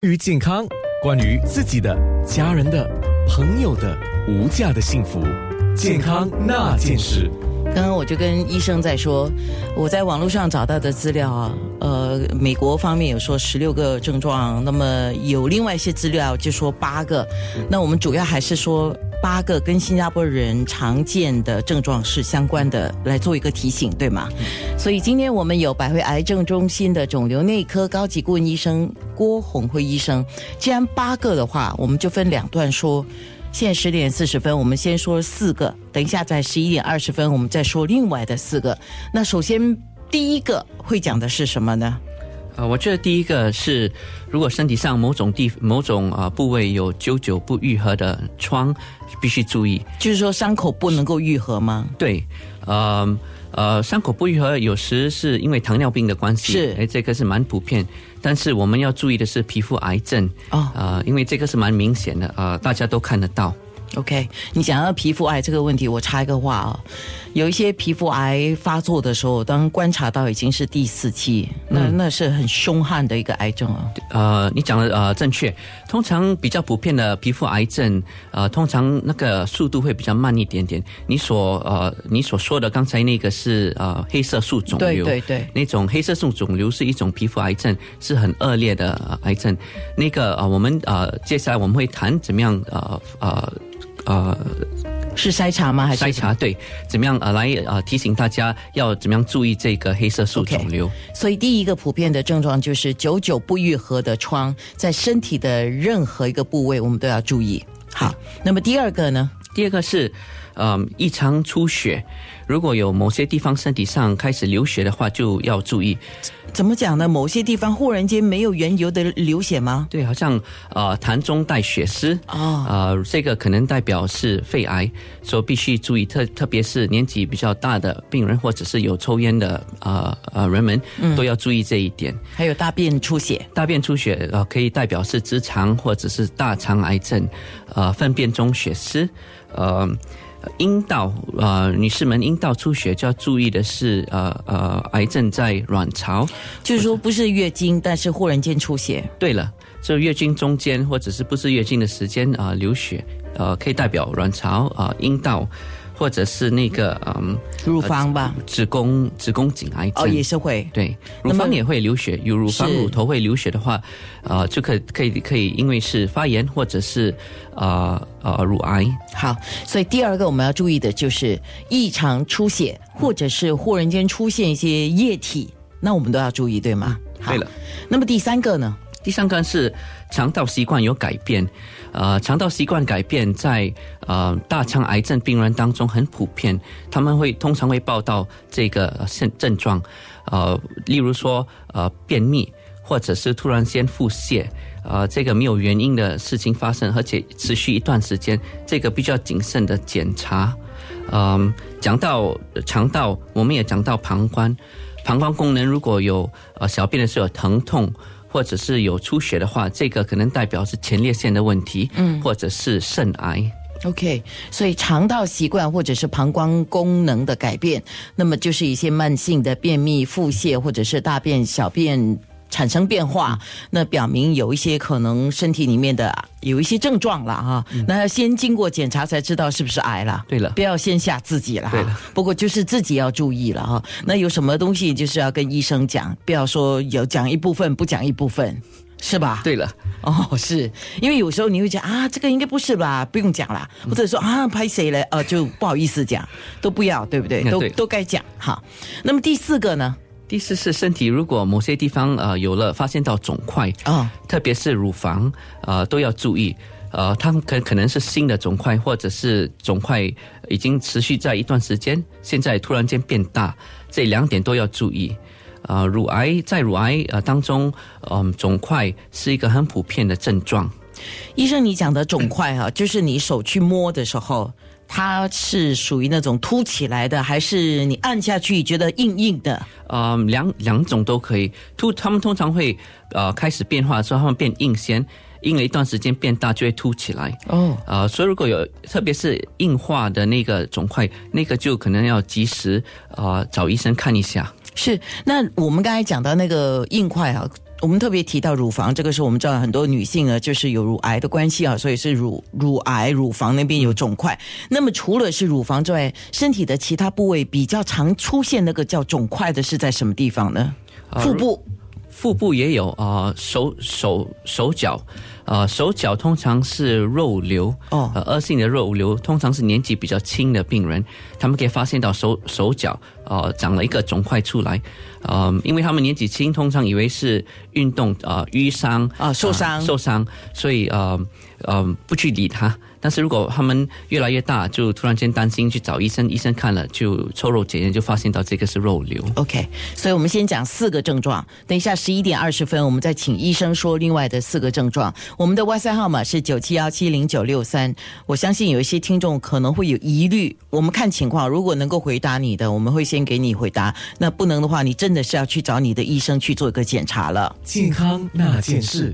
关于健康，关于自己的、家人的、朋友的无价的幸福，健康那件事。刚刚我就跟医生在说，我在网络上找到的资料啊，呃，美国方面有说十六个症状，那么有另外一些资料就说八个，那我们主要还是说八个跟新加坡人常见的症状是相关的，来做一个提醒，对吗？所以今天我们有百会癌症中心的肿瘤内科高级顾问医生郭红辉医生，既然八个的话，我们就分两段说。现在十点四十分，我们先说四个，等一下在十一点二十分，我们再说另外的四个。那首先第一个会讲的是什么呢？呃，我觉得第一个是，如果身体上某种地某种啊部位有久久不愈合的疮，必须注意。就是说伤口不能够愈合吗？对，呃呃，伤口不愈合有时是因为糖尿病的关系，是哎，这个是蛮普遍。但是我们要注意的是皮肤癌症哦啊、因为这个是蛮明显的啊、大家都看得到。OK，你讲到皮肤癌这个问题，我插一个话啊、有一些皮肤癌发作的时候，当观察到已经是第四期，那、那是很凶悍的一个癌症啊。呃，你讲的呃正确。通常比较普遍的皮肤癌症，呃，通常那个速度会比较慢一点点。你所呃你所说的刚才那个是呃黑色素肿瘤，对对对那种黑色素肿瘤是一种皮肤癌症，是很恶劣的、呃癌症。那个呃，我们呃接下来我们会谈怎么样呃呃呃是筛查吗？还是筛查对怎么样呃来呃提醒大家要怎么样注意这个黑色素肿瘤。所以第一个普遍的症状就是久久不愈合的疮，在身体的任何一个部位，我们都要注意。好，那么第二个呢？第二个是，嗯，异常出血。如果有某些地方身体上开始流血的话，就要注意。怎么讲呢？某些地方忽然间没有缘由的流血吗？对，好像呃痰中带血丝，哦呃，这个可能代表是肺癌，所以必须注意。特特别是年纪比较大的病人，或者是有抽烟的呃呃人们，都要注意这一点。还有大便出血，大便出血呃可以代表是直肠或者是大肠癌症，呃粪便中血丝，呃阴道呃女士们阴道出血就要注意的是呃呃癌症在卵巢。就是说不是月经，但是忽然间出血。对了，这月经中间或者是不是月经的时间啊、呃流血，呃可以代表卵巢啊、呃阴道。或者是那个嗯，乳房吧呃子宫子宫颈癌症哦，也是会。对，乳房也会流血，有乳房乳头会流血的话，呃，就可以可以可以，因为是发炎或者是呃呃乳癌。好，所以第二个我们要注意的就是异常出血，或者是忽然间出现一些液体，那我们都要注意，对吗？好对了。那么第三个呢？第三个是肠道习惯有改变，呃，肠道习惯改变在呃大肠癌症病人当中很普遍，他们会通常会报道这个呃症症状，呃，例如说呃便秘，或者是突然间腹泻，呃，这个没有原因的事情发生，而且持续一段时间，这个必须要谨慎的检查。嗯，讲到肠道，我们也讲到膀胱，膀胱功能如果有呃小便的时候有疼痛。或者是有出血的话，这个可能代表是前列腺的问题，嗯，或者是肾癌。OK，所以肠道习惯或者是膀胱功能的改变，那么就是一些慢性的便秘、腹泻或者是大便、小便产生变化，那表明有一些可能身体里面的有一些症状了哈。那要先经过检查才知道是不是癌了。对了不要先吓自己了哈。对了不过就是自己要注意了哈。那有什么东西就是要跟医生讲，不要说有讲一部分不讲一部分，是吧？对了，哦，是因为有时候你会讲啊，这个应该不是吧，不用讲了，或者说啊，拍谁了，呃，就不好意思讲，都不要，对不对？都对都该讲哈。那么第四个呢？第四是身体如果某些地方呃有了发现到肿块，哦，特别是乳房，呃都要注意。呃，它可可能是新的肿块，或者是肿块已经持续在一段时间，现在突然间变大，这两点都要注意。呃，乳癌在乳癌呃当中，嗯、肿块是一个很普遍的症状。医生，你讲的肿块哈、就是你手去摸的时候，它是属于那种凸起来的，还是你按下去觉得硬硬的？呃，两两种都可以。凸，它们通常会呃开始变化的时候，它们变硬先，硬了一段时间变大就会凸起来。哦，呃，所以如果有特别是硬化的那个肿块，那个就可能要及时呃找医生看一下。是。那我们刚才讲到那个硬块啊，我们特别提到乳房，这个是我们知道很多女性呢，就是有乳癌的关系啊，所以是乳乳癌，乳房那边有肿块。那么除了是乳房之外，身体的其他部位比较常出现那个叫肿块的是在什么地方呢？腹部。腹部也有啊，手手手脚，呃，手脚通常是肉瘤哦，呃，恶性的肉瘤通常是年纪比较轻的病人，他们可以发现到手手脚呃长了一个肿块出来，呃，因为他们年纪轻，通常以为是运动啊淤伤啊受伤受伤，所以呃呃不去理他。但是如果他们越来越大，就突然间担心去找医生，医生看了就抽肉检验，就发现到这个是肉瘤。OK，所以我们先讲四个症状，等一下十一点二十分，我们再请医生说另外的四个症状。我们的 WiFi 号码是九七幺七零九六三。我相信有一些听众可能会有疑虑，我们看情况，如果能够回答你的，我们会先给你回答；那不能的话，你真的是要去找你的医生去做一个检查了。健康那件事。